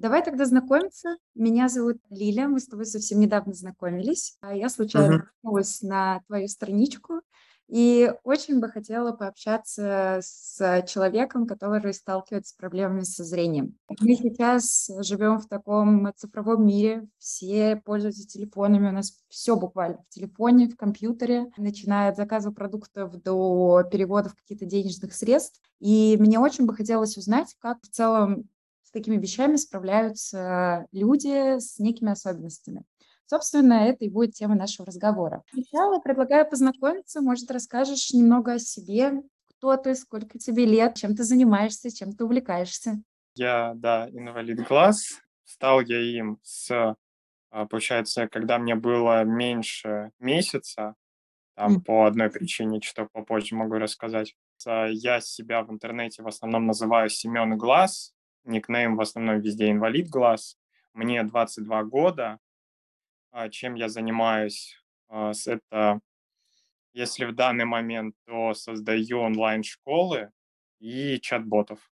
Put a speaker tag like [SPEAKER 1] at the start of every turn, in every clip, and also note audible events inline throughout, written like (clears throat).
[SPEAKER 1] Давай тогда знакомиться. Меня зовут Лиля, мы с тобой совсем недавно знакомились. А Я случайно наткнулась на твою страничку и очень бы хотела пообщаться с человеком, который сталкивается с проблемами со зрением. Мы сейчас живем в таком цифровом мире, все пользуются телефонами, у нас все буквально в телефоне, в компьютере, начиная от заказа продуктов до переводов каких-то денежных средств. И мне очень бы хотелось узнать, как в целом с такими вещами справляются люди с некими особенностями. Собственно, это и будет тема нашего разговора. Сначала предлагаю познакомиться. Может, расскажешь немного о себе, кто ты, сколько тебе лет, чем ты занимаешься, чем ты увлекаешься.
[SPEAKER 2] Я, да, инвалид глаз. Стал я им с, а, получается, когда мне было меньше месяца, там по одной причине, что попозже могу рассказать. А, Я себя в интернете в основном называю Семен Глаз, никнейм в основном везде инвалид глаз. Мне 22 года. А Чем я занимаюсь? А, Это, если в данный момент, то создаю онлайн-школы и чат-ботов.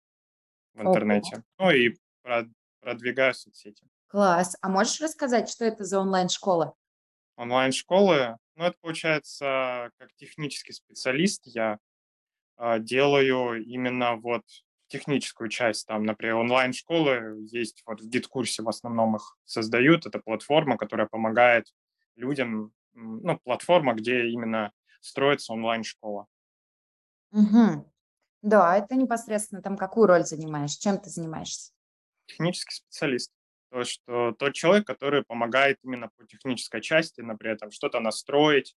[SPEAKER 2] в
[SPEAKER 1] Ого,
[SPEAKER 2] интернете. Ну и прод продвигаю соцсети.
[SPEAKER 1] класс. А можешь рассказать, что это за онлайн-школа?
[SPEAKER 2] Онлайн-школы, ну, это получается, как технический специалист я, а, делаю именно вот техническую часть. Там, например, онлайн-школы есть, вот в гид-курсе в основном их создают. Это платформа, которая помогает людям, ну, платформа, где именно строится онлайн-школа.
[SPEAKER 1] Мгм. Да, это непосредственно там какую роль занимаешь, чем ты занимаешься?
[SPEAKER 2] Технический специалист. То, что тот человек, который помогает именно по технической части, например, там что-то настроить,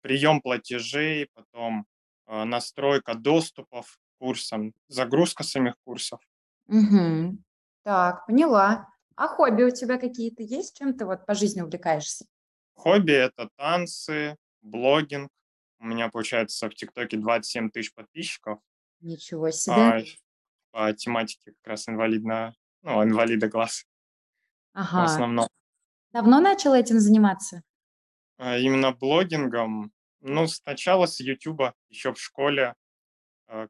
[SPEAKER 2] прием платежей, потом э, настройка доступов курсам, загрузка самих курсов.
[SPEAKER 1] Мгм. Так, поняла. А хобби у тебя какие-то есть? Чем ты вот по жизни увлекаешься?
[SPEAKER 2] Хобби– это танцы, блогинг. У меня, получается, в ТикТоке 27 тысяч подписчиков.
[SPEAKER 1] Ничего себе.
[SPEAKER 2] а, по тематике как раз инвалидно, ну, инвалида глаз (laughs) в
[SPEAKER 1] Ага.
[SPEAKER 2] основном.
[SPEAKER 1] Давно начала этим заниматься?
[SPEAKER 2] А, Именно блогингом, ну, сначала с Ютуба, еще в школе,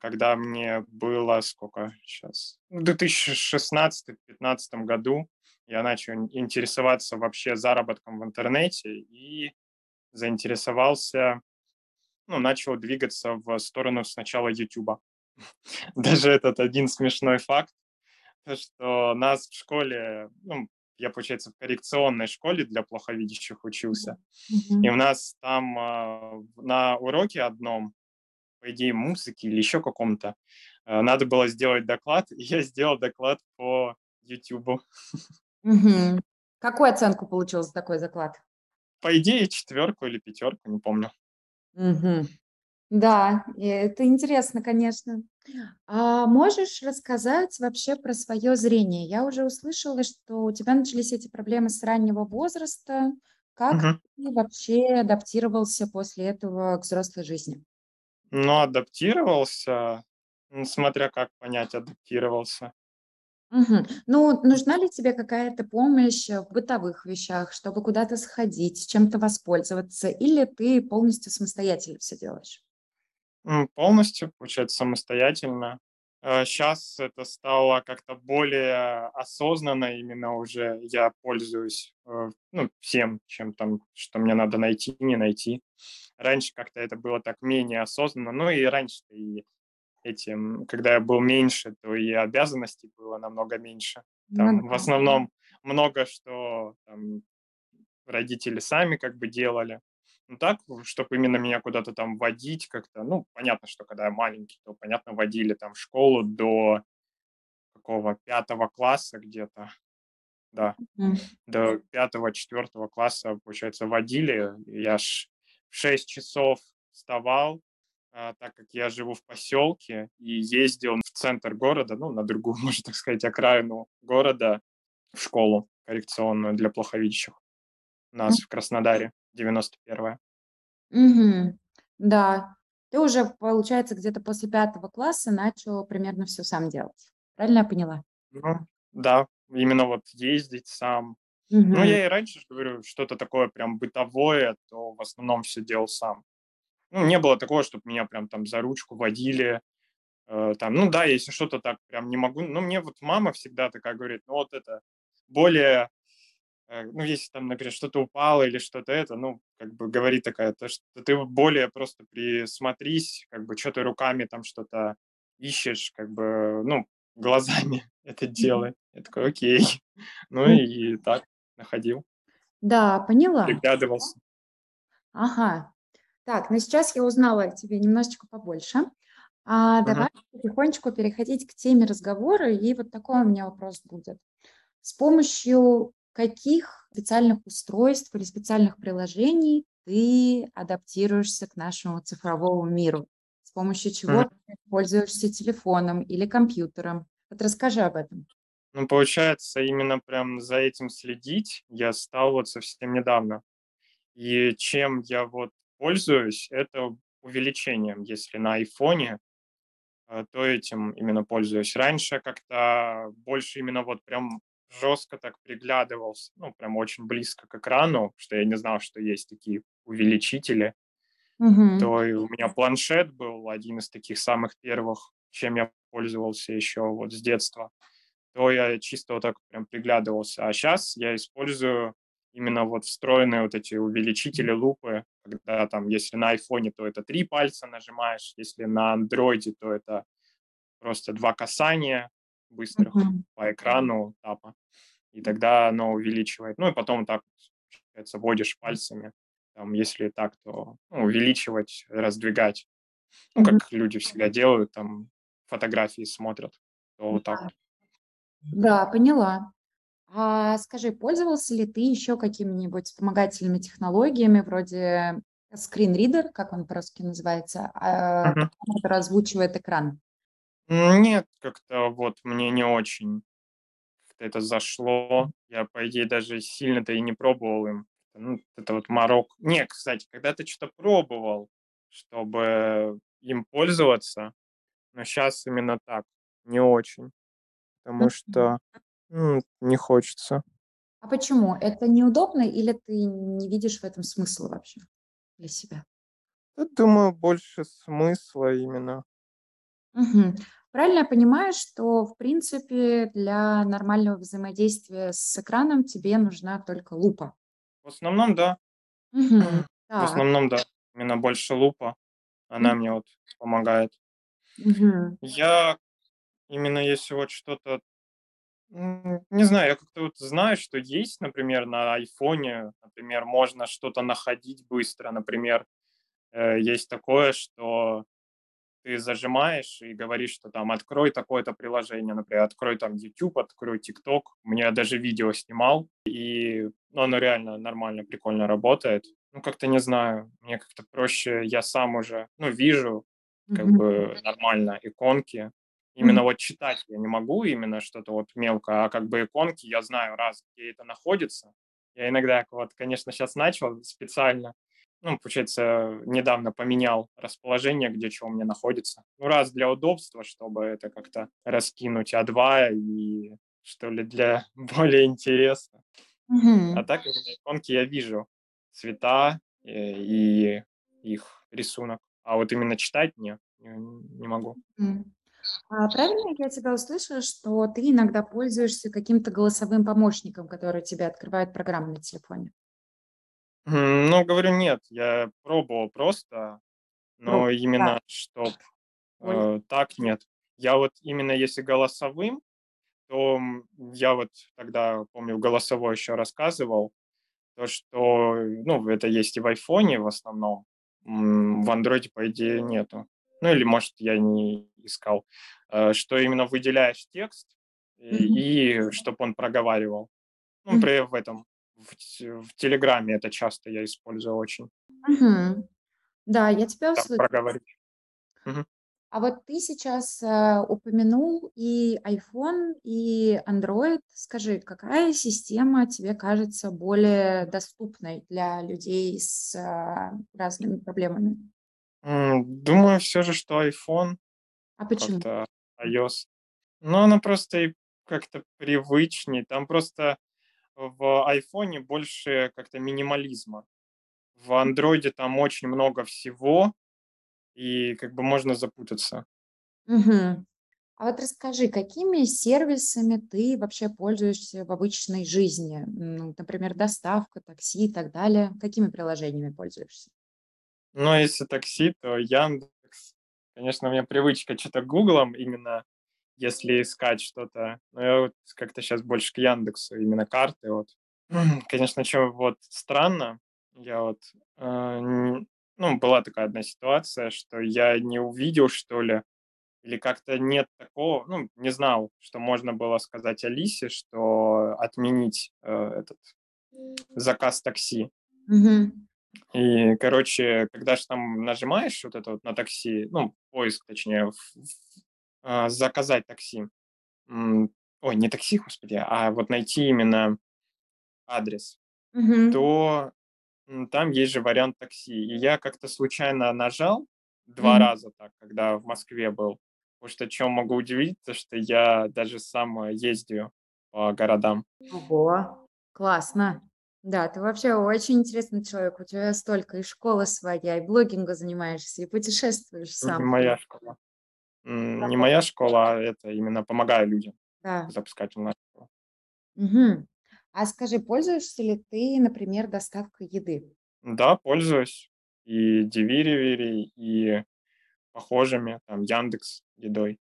[SPEAKER 2] когда мне было сколько сейчас? В 2016-2015 году я начал ин- интересоваться вообще заработком в интернете и заинтересовался, ну, начал двигаться в сторону сначала Ютуба. (laughs) Даже этот один смешной факт, то, что нас в школе, ну, я, получается, в коррекционной школе для плоховидящих учился, и
[SPEAKER 1] Мгм.
[SPEAKER 2] у нас там в- на уроке одном по идее, музыки или еще каком-то. Э, Надо было сделать доклад, и я сделал доклад по YouTube.
[SPEAKER 1] Мгм. Какую оценку получил за такой заклад?
[SPEAKER 2] По идее, четверку или пятерку, не помню.
[SPEAKER 1] Да, это интересно, конечно. А можешь рассказать вообще про свое зрение? Я уже услышала, что у тебя начались эти проблемы с раннего возраста. Как
[SPEAKER 2] Мгм.
[SPEAKER 1] ты вообще адаптировался после этого к взрослой жизни?
[SPEAKER 2] Но адаптировался, ну, смотря как понять, адаптировался.
[SPEAKER 1] Мгм. Ну, нужна ли тебе какая-то помощь в бытовых вещах, чтобы куда-то сходить, чем-то воспользоваться, или ты полностью самостоятельно все делаешь?
[SPEAKER 2] Полностью, получается, самостоятельно. Сейчас это стало как-то более осознанно, именно уже я пользуюсь э, ну, всем, чем там, что мне надо найти, не найти. Раньше как-то это было так менее осознанно, ну и раньше и этим, когда я был меньше, то и обязанностей было намного меньше.
[SPEAKER 1] Ну
[SPEAKER 2] Там в
[SPEAKER 1] да.
[SPEAKER 2] основном много что там, родители сами как бы делали. Ну так, чтобы именно меня куда-то там водить как-то, ну, понятно, что когда я маленький, то, понятно, водили там в школу до какого пятого класса где-то, да,
[SPEAKER 1] Мгм.
[SPEAKER 2] до пятого, четвертого класса, получается, водили. Я ж в 6 часов вставал, а, так как я живу в поселке и ездил в центр города, ну, на другую, (laughs) можно так сказать, окраину города, в школу коррекционную для плоховидящих. У нас в Краснодаре, 91-я.
[SPEAKER 1] Мгм. Да. Ты уже, получается, где-то после пятого класса начал примерно все сам делать. Правильно я поняла?
[SPEAKER 2] Ну, да, именно вот ездить сам. Ну,
[SPEAKER 1] Мгм.
[SPEAKER 2] я и раньше говорю, что-то такое прям бытовое, то в основном все делал сам. Ну, не было такого, чтобы меня прям там за ручку водили, Э, там, ну да, если что-то так прям не могу, но мне вот мама всегда такая говорит, ну вот это более, ну если там, например, что-то упало или что-то это, ну как бы говорит такая, то, что ты более просто присмотрись, как бы что ты руками там что-то ищешь, как бы, ну, (laughs) глазами это делай. Я такой, окей. (laughs) Ну и так находил,
[SPEAKER 1] Да, поняла.
[SPEAKER 2] приглядывался.
[SPEAKER 1] Ага. Так, ну сейчас я узнала тебе немножечко побольше. А давай потихонечку переходить к теме разговора. И вот такой у меня вопрос будет. С помощью каких специальных устройств или специальных приложений ты адаптируешься к нашему цифровому миру? С помощью чего ты пользуешься телефоном или компьютером? Вот расскажи об этом.
[SPEAKER 2] Ну, получается, именно прям за этим следить я стал вот совсем недавно. И чем я вот пользуюсь, это увеличением. Если на айфоне, э, то этим именно пользуюсь. Раньше как-то больше именно вот прям жестко так приглядывался, ну, прям очень близко к экрану, что я не знал, что есть такие увеличители.
[SPEAKER 1] Мгм.
[SPEAKER 2] То у меня планшет был один из таких самых первых, чем я пользовался еще вот с детства то я чисто вот так прям приглядывался. А сейчас я использую именно вот встроенные вот эти увеличители лупы, когда там, если на айфоне, то это три пальца нажимаешь, если на андроиде, то это просто два касания быстрых
[SPEAKER 1] Мгм.
[SPEAKER 2] по экрану тапа, и тогда оно увеличивает. Ну и потом так, получается, водишь пальцами, там, если так, то ну, увеличивать, раздвигать. Ну, как люди всегда делают, там, фотографии смотрят, то вот так
[SPEAKER 1] Да, поняла. А скажи, пользовался ли ты еще какими-нибудь вспомогательными технологиями вроде скринридер, как он по-русски называется,
[SPEAKER 2] Мгм.
[SPEAKER 1] который озвучивает экран?
[SPEAKER 2] Нет, как-то вот мне не очень как-то это зашло. Я, по идее, даже сильно-то и не пробовал им. Ну, это вот Марок. Не, кстати, когда ты что-то пробовал, чтобы им пользоваться, но сейчас именно так, не очень, потому что м, не хочется.
[SPEAKER 1] А почему? Это неудобно или ты не видишь в этом смысла вообще для себя?
[SPEAKER 2] Я думаю, больше смысла именно.
[SPEAKER 1] Мгм. Правильно я понимаю, что, в принципе, для нормального взаимодействия с экраном тебе нужна только лупа?
[SPEAKER 2] В основном, да.
[SPEAKER 1] Мгм. (clears throat)
[SPEAKER 2] В
[SPEAKER 1] Так.
[SPEAKER 2] основном, да. Именно больше лупа. Она мне вот помогает.
[SPEAKER 1] мгм.
[SPEAKER 2] Я именно если вот что-то М, не знаю, я как-то вот знаю, что есть, например, на айфоне, например, можно что-то находить быстро. Например, э, есть такое, что ты зажимаешь и говоришь, что там открой такое-то приложение, например, открой там YouTube, открой TikTok. Мне даже видео снимал, и ну, оно реально нормально, прикольно работает. Ну, как-то не знаю, мне как-то проще, я сам уже, ну, вижу, как
[SPEAKER 1] Мгм.
[SPEAKER 2] бы нормально иконки. Именно вот читать я не могу, именно что-то вот мелко, а как бы иконки я знаю раз, где это находится. Я иногда вот, конечно, сейчас начал специально, ну, получается, недавно поменял расположение, где чего у меня находится. Ну, раз для удобства, чтобы это как-то раскинуть, а два и что ли для (laughs) более интереса. А
[SPEAKER 1] Мгм.
[SPEAKER 2] так именно иконки я вижу цвета э, и их рисунок. А вот именно читать не, не могу.
[SPEAKER 1] А правильно я тебя услышала, что ты иногда пользуешься каким-то голосовым помощником, который тебе открывает программу на телефоне?
[SPEAKER 2] М, Ну, говорю, нет, я пробовал просто,
[SPEAKER 1] Про
[SPEAKER 2] но
[SPEAKER 1] да,
[SPEAKER 2] именно чтоб э, так нет. Я вот именно если голосовым, то, м, я вот тогда, помню, голосовой еще рассказывал, то, что, ну, это есть и в "Айфоне" в основном, м, в "Андроиде", по идее, нету. Ну, или, может, я не искал. Э, что именно выделяешь текст,
[SPEAKER 1] Мгм.
[SPEAKER 2] и чтобы он проговаривал. Ну,
[SPEAKER 1] Мгм.
[SPEAKER 2] например, в этом, в в "Телеграме" это часто я использую очень.
[SPEAKER 1] Мгм. Да, я тебя услышала.
[SPEAKER 2] проговорить. Мгм.
[SPEAKER 1] А вот ты сейчас, э, упомянул и iPhone, и Android. Скажи, какая система тебе кажется более доступной для людей с, а, разными проблемами?
[SPEAKER 2] Думаю, все же, что iPhone,
[SPEAKER 1] А почему?
[SPEAKER 2] iOS. Но оно просто и как-то привычней. Там просто в "Айфоне" больше как-то минимализма. В "Андроиде" там очень много всего, и как бы можно запутаться.
[SPEAKER 1] Мгм. А вот расскажи, какими сервисами ты вообще пользуешься в обычной жизни? Ну, например, доставка, такси и так далее. Какими приложениями пользуешься?
[SPEAKER 2] Но если такси, то "Яндекс". Конечно, у меня привычка чё-то "Гуглом" именно, если искать что-то. Но я вот как-то щас больше к "Яндексу", именно карты вот. (clears throat) Конечно, чё вот странно, я вот, э, ну, была такая одна ситуация, что я не увидел, что ли, или как-то нет такого, ну, не знал, что можно было сказать Алисе, что отменить, э, этот заказ такси.
[SPEAKER 1] Мгм.
[SPEAKER 2] И, короче, когда ж там нажимаешь вот это вот на такси, ну, поиск, точнее, в а, заказать такси, ой, не такси, господи, а вот найти именно адрес,
[SPEAKER 1] Мгм.
[SPEAKER 2] то, там есть же вариант такси. И я как-то случайно нажал 2
[SPEAKER 1] Мгм.
[SPEAKER 2] раза так, когда в Москве был. Потому что чём могу удивить, то что я даже сам, э, ездию по городам.
[SPEAKER 1] Ого, классно. Да, ты вообще очень интересный человек. У тебя столько: и школа своя, и блогингом занимаешься, и путешествуешь сам.
[SPEAKER 2] моя школа. Не моя школа, а это именно помогаю людям
[SPEAKER 1] Да.
[SPEAKER 2] запускать онлайн-школу.
[SPEAKER 1] Мгм. А скажи, пользуешься ли ты, например, доставкой еды?
[SPEAKER 2] Да, пользуюсь и "Деливери", и похожими, там, "Яндекс Едой".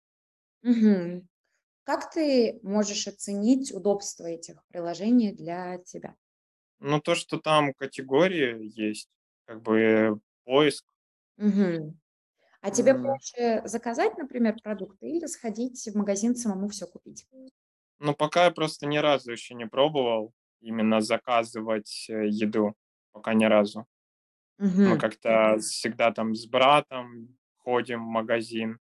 [SPEAKER 1] Мгм. Как ты можешь оценить удобство этих приложений для тебя?
[SPEAKER 2] Ну, то, что там категории есть, как бы поиск.
[SPEAKER 1] Мгм. А тебе проще заказать, например, продукты или сходить в магазин, самому всё купить?
[SPEAKER 2] Ну, пока я просто ни разу ещё не пробовал именно заказывать, э, еду. Пока ни разу. Мы
[SPEAKER 1] Мгм.
[SPEAKER 2] как-то всегда там с братом ходим в магазин.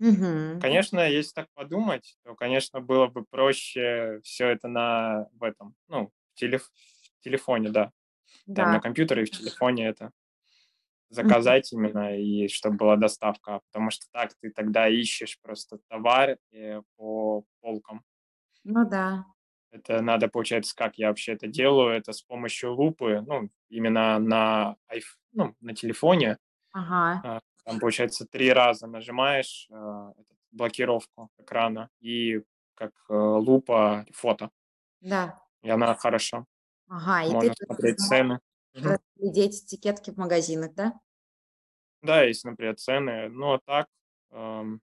[SPEAKER 1] Мгм.
[SPEAKER 2] Конечно, если так подумать, то, конечно, было бы проще всё это на в этом, ну, в телеф в телефоне, да. Там на
[SPEAKER 1] Да.
[SPEAKER 2] компьютере и в телефоне это Заказать именно, и чтоб была доставка. Потому что так ты тогда ищешь просто товар, э, по полкам.
[SPEAKER 1] Ну да.
[SPEAKER 2] Это надо, получается, как я вообще это делаю, это с помощью лупы, ну, именно на айф ну, на телефоне.
[SPEAKER 1] Ага.
[SPEAKER 2] А, там, получается, 3 раза нажимаешь, этот блокировку экрана, и как, э, лупа фото.
[SPEAKER 1] Да.
[SPEAKER 2] И она хорошо.
[SPEAKER 1] Ага, и ты
[SPEAKER 2] Можно смотреть цены.
[SPEAKER 1] Разглядеть этикетки в магазинах, да?
[SPEAKER 2] Да, есть, например, цены. Ну, а так, ам,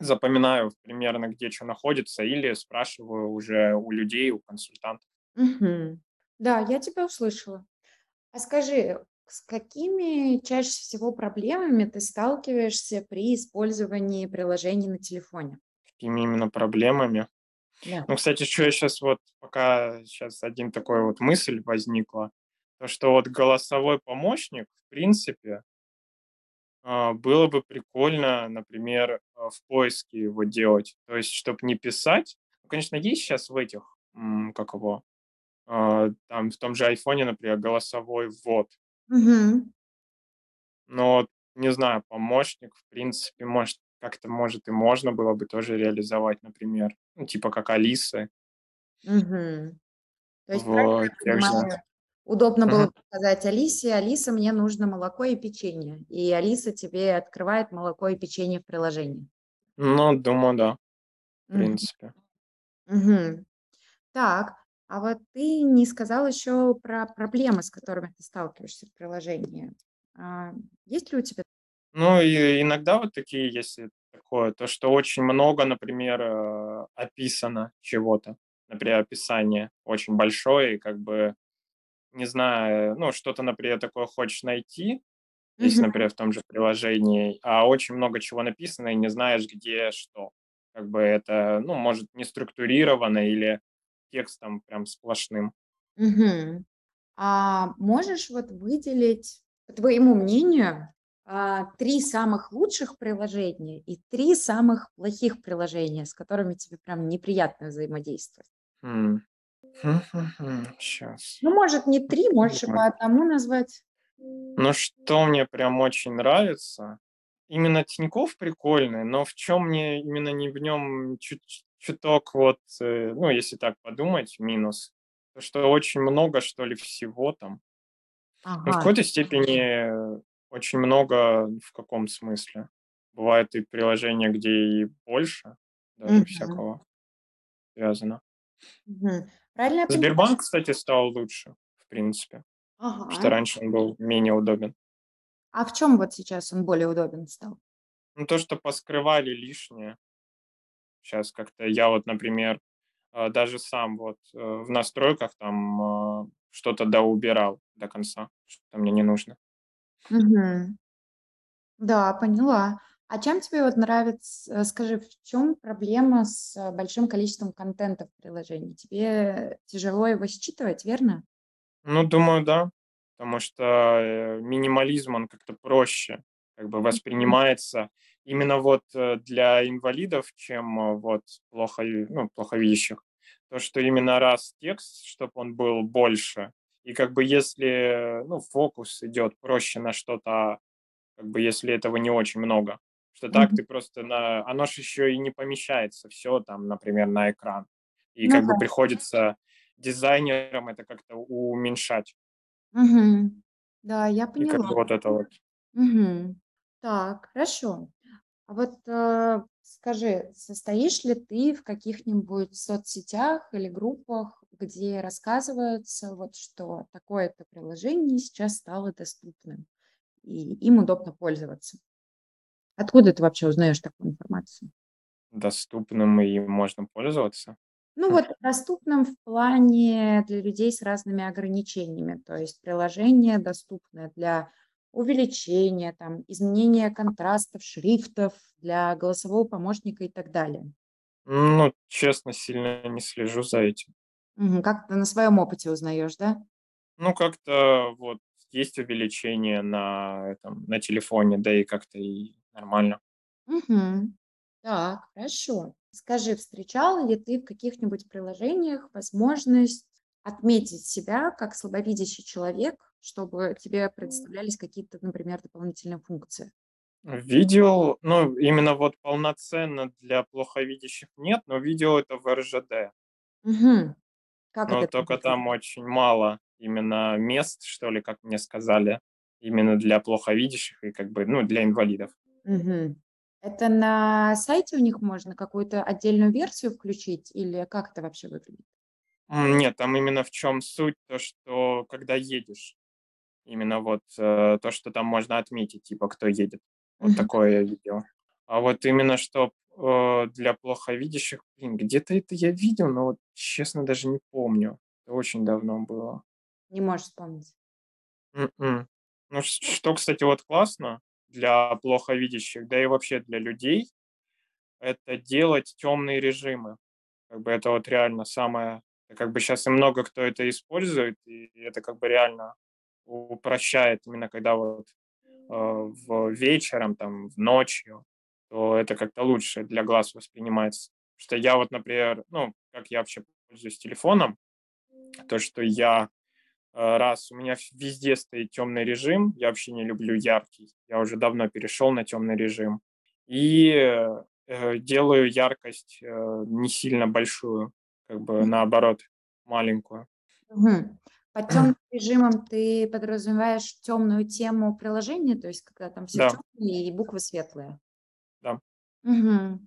[SPEAKER 2] запоминаю примерно, где чё находится, или спрашиваю уже у людей, у консультантов.
[SPEAKER 1] Мгм. Да, я тебя услышала. А скажи, с какими чаще всего проблемами ты сталкиваешься при использовании приложений на телефоне?
[SPEAKER 2] Какими именно проблемами?
[SPEAKER 1] Да.
[SPEAKER 2] Ну, кстати, чё я щас вот, пока щас 1 такой вот мысль возникла, то, что вот голосовой помощник, в принципе а, было бы прикольно, например, а, в поиске его делать. То есть чтоб не писать. Ну, конечно, есть щас в этих, как его, а, там, в том же айфоне, например, голосовой ввод.
[SPEAKER 1] Мгм.
[SPEAKER 2] Но вот не знаю, помощник, в принципе, может, как-то, может, и можно было бы тоже реализовать, например. Ну, типа как Алисы.
[SPEAKER 1] Мгм. То есть, правильно
[SPEAKER 2] В
[SPEAKER 1] я понимаю, удобно было бы сказать Алисе: "Алиса, мне нужно молоко и печенье". И Алиса тебе открывает молоко и печенье в приложении.
[SPEAKER 2] Ну, думаю, да. В
[SPEAKER 1] Мгм.
[SPEAKER 2] принципе.
[SPEAKER 1] Мгм. Так, а вот ты не сказал ещё про проблемы, с которыми ты сталкиваешься в приложении. А, есть ли у тебя
[SPEAKER 2] Ну, и иногда вот такие есть, э, такое, то, что очень много, например, э, описано чего-то. Например, описание очень большое, и как бы, не знаю, ну, что-то, например, такое хочешь найти, если,
[SPEAKER 1] Мгм.
[SPEAKER 2] например, в том же приложении, а очень много чего написано, и не знаешь, где что. Как бы это, ну, может, не структурировано или текстом прям сплошным.
[SPEAKER 1] Мгм. А можешь вот выделить, по твоему мнению, а, 3 самых лучших приложения и 3 самых плохих приложения, с которыми тебе прям неприятно взаимодействовать?
[SPEAKER 2] М. Щас.
[SPEAKER 1] Ну, может, не 3, можешь и
[SPEAKER 2] Подумать.
[SPEAKER 1] по 1 назвать.
[SPEAKER 2] Ну, что мне прям очень нравится? Именно Тинькофф прикольный, но в чём мне именно не в нём чуть чуток вот, э, ну, если так подумать, минус, то что очень много, что ли, всего там. Ну, в
[SPEAKER 1] Ага.
[SPEAKER 2] какой-то степени очень много в каком смысле? бывают и приложения, где и больше даже
[SPEAKER 1] Мгм.
[SPEAKER 2] всякого связано.
[SPEAKER 1] Правильно
[SPEAKER 2] Сбербанк, кстати, стал лучше, в принципе, что
[SPEAKER 1] Ага.
[SPEAKER 2] раньше он был менее удобен.
[SPEAKER 1] А в чём вот сейчас он более удобен стал?
[SPEAKER 2] Ну, то, что поскрывали лишнее. Щас как-то я вот, например, а, даже сам вот, э, в настройках там, а, что-то доубирал до конца, что мне не нужно.
[SPEAKER 1] Мгм. Да, поняла. А чем тебе вот нравится э, скажи, в чём проблема с большим количеством контента в приложении? Тебе тяжело его считывать, верно?
[SPEAKER 2] Ну, думаю, да. Потому что, э, минимализм, он как-то проще как бы воспринимается именно вот, э, для инвалидов, чем вот плохо ну, плохо видящих. То, что именно раз текст, чтоб он был больше, и как бы если, ну, фокус идёт проще на что-то, как бы если этого не очень много. Что так
[SPEAKER 1] Мгм.
[SPEAKER 2] ты просто на оно ж ещё и не помещается всё там, например, на экран. И
[SPEAKER 1] Ну
[SPEAKER 2] как бы
[SPEAKER 1] да.
[SPEAKER 2] приходится дизайнерам это как-то уменьшать.
[SPEAKER 1] Мгм. Да, я
[SPEAKER 2] И как
[SPEAKER 1] поняла.
[SPEAKER 2] бы вот это вот.
[SPEAKER 1] Мгм. Так, хорошо. А вот, э, скажи, состоишь ли ты в каких-нибудь соцсетях или группах, где рассказывается, вот что такое-то приложение сейчас стало доступным, и им удобно пользоваться? Откуда ты вообще узнаешь такую информацию?
[SPEAKER 2] Доступным и можно пользоваться?
[SPEAKER 1] Ну, вот доступным в плане для людей с разными ограничениями. То есть приложение, доступное для увеличения, там, изменения контрастов, шрифтов, для голосового помощника и так далее.
[SPEAKER 2] Ну, честно, сильно не слежу за этим.
[SPEAKER 1] Мгм. Как-то на своём опыте узнаёшь, да?
[SPEAKER 2] Ну, как-то вот есть увеличение на этом, на телефоне, да и как-то и нормально.
[SPEAKER 1] Мгм. Так, хорошо. Скажи, встречал ли ты в каких-нибудь приложениях возможность отметить себя как слабовидящий человек, чтобы тебе предоставлялись какие-то, например, дополнительные функции?
[SPEAKER 2] Видел, ну, именно вот полноценно для плоховидящих нет, но видел это в РЖД.
[SPEAKER 1] Мгм. Как
[SPEAKER 2] Но
[SPEAKER 1] это там
[SPEAKER 2] тока там очень мало именно мест, что ли, как мне сказали, именно для плоховидящих и как бы, ну, для инвалидов.
[SPEAKER 1] Мгм. Это на сайте у них можно какую-то отдельную версию включить или как это вообще выглядит?
[SPEAKER 2] М, нет, там именно в чём суть, то, что когда едешь, именно вот, э, то, что там можно отметить, типа, кто едет. Вот
[SPEAKER 1] Мгм.
[SPEAKER 2] такое я видел. А вот именно чтоб, э, для плоховидящих, блин, где-то это я видел, но вот честно даже не помню. Это очень давно было.
[SPEAKER 1] Не можешь вспомнить?
[SPEAKER 2] М-м. Ну, ш что, кстати, вот классно для плоховидящих, да и вообще для людей- это делать тёмные режимы. Как бы это вот реально самое как бы щас и много кто это использует, и это как бы реально упрощает именно когда вот, э, в вечером, там, в ночью, то это как-то лучше для глаз воспринимается. Что я вот, например, ну, как я вообще пользуюсь телефоном, то, что я, раз у меня везде стоит тёмный режим, я вообще не люблю яркий, я уже давно перешёл на тёмный режим, и, э, делаю яркость, э, не сильно большую, как бы наоборот, маленькую.
[SPEAKER 1] Под (clears throat) тёмным режимом ты подразумеваешь тёмную тему приложения, то есть когда там всё
[SPEAKER 2] Да.
[SPEAKER 1] чёрное и буквы светлые?
[SPEAKER 2] Да.
[SPEAKER 1] Мгм.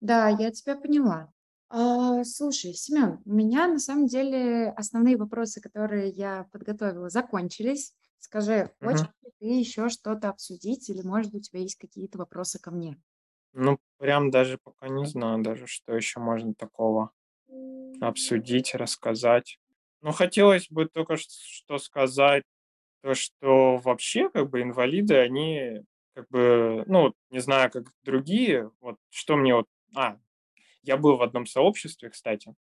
[SPEAKER 1] Да, я тебя поняла. А, слушай, Семён, у меня на самом деле основные вопросы, которые я подготовила, закончились. Скажи, хочешь ли ты ещё что-то обсудить или, может, у тебя есть какие-то вопросы ко мне?
[SPEAKER 2] Ну, прям даже пока не знаю даже, что ещё можно такого обсудить, рассказать. Ну, хотелось бы только ш что сказать, то, что вообще, как бы, инвалиды, они, как бы, ну, вот не знаю, как другие, вот что мне вот А, я был в одном сообществе, кстати,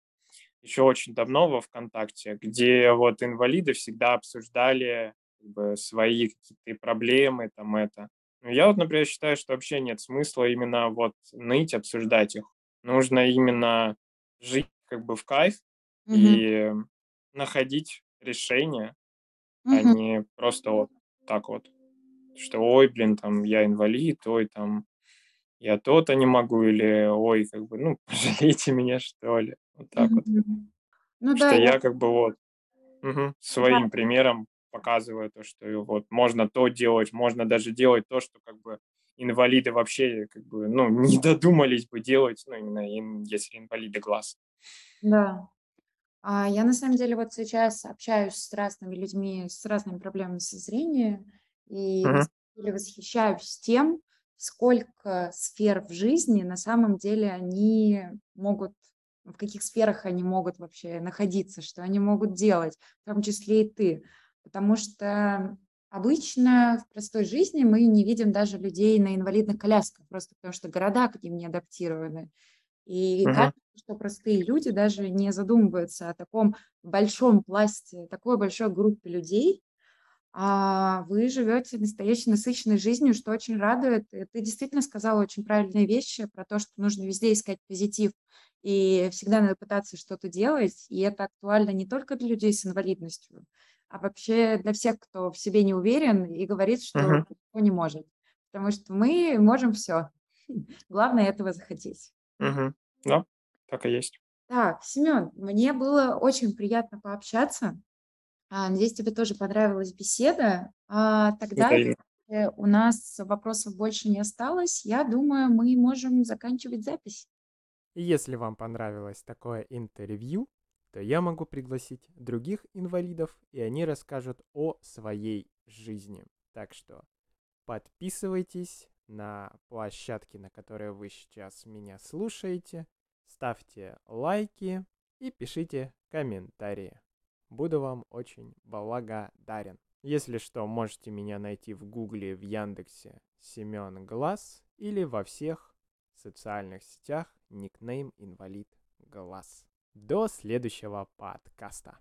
[SPEAKER 2] ещё очень давно во "ВКонтакте", где вот инвалиды всегда обсуждали, как бы, свои какие-то проблемы, там, это. Но я вот, например, считаю, что вообще нет смысла именно вот ныть, обсуждать их. Нужно именно жить, как бы, в кайф
[SPEAKER 1] Мгм.
[SPEAKER 2] и находить решения, а
[SPEAKER 1] Мгм.
[SPEAKER 2] не просто вот так вот, что: "Ой, блин, там, я инвалид, ой, там, я то-то не могу", или: "Ой, как бы, ну, (laughs) пожалейте меня, что ли". Вот так вот.
[SPEAKER 1] Ну да,
[SPEAKER 2] Что
[SPEAKER 1] я
[SPEAKER 2] я, как бы, вот,
[SPEAKER 1] Да.
[SPEAKER 2] своим примером показываю то, что вот можно то делать, можно даже делать то, что, как бы,
[SPEAKER 3] инвалиды вообще как бы, ну, (laughs) не додумались бы делать, ну, именно если инвалиды глаз.
[SPEAKER 1] Да. А я на самом деле вот сейчас общаюсь с разными людьми с разными проблемами со зрением и деле восхищаюсь тем, сколько сфер в жизни на самом деле они могут, в каких сферах они могут вообще находиться, что они могут делать, в том числе и ты. Потому что обычно в простой жизни мы не видим даже людей на инвалидных колясках, просто потому что города к ним не адаптированы. И
[SPEAKER 3] Мгм.
[SPEAKER 1] кажется, что простые люди даже не задумываются о таком большом пласте, такой большой группе людей. А вы живете настоящей насыщенной жизнью, что очень радует. И ты действительно сказала очень правильные вещи про то, что нужно везде искать позитив, и всегда надо пытаться что-то делать. И это актуально не только для людей с инвалидностью, а вообще для всех, кто в себе не уверен и говорит, что
[SPEAKER 3] Мгм.
[SPEAKER 1] ничего не может. Потому что мы можем все. (laughs) Главное этого захотеть.
[SPEAKER 3] Мгм. Да, так и есть.
[SPEAKER 1] Так, Семен, мне было очень приятно пообщаться. А, надеюсь, тебе тоже понравилась беседа. А, тогда, если у нас вопросов больше не осталось, я думаю, мы можем заканчивать запись.
[SPEAKER 2] И если вам понравилось такое интервью, то я могу пригласить других инвалидов, и они расскажут о своей жизни. Так что подписывайтесь на площадки, на которые вы сейчас меня слушаете, ставьте лайки и пишите комментарии. Буду вам очень благодарен. Если что, можете меня найти в Гугле, в Яндексе Семен Глаз или во всех социальных сетях никнейм инвалид глаз. До следующего подкаста.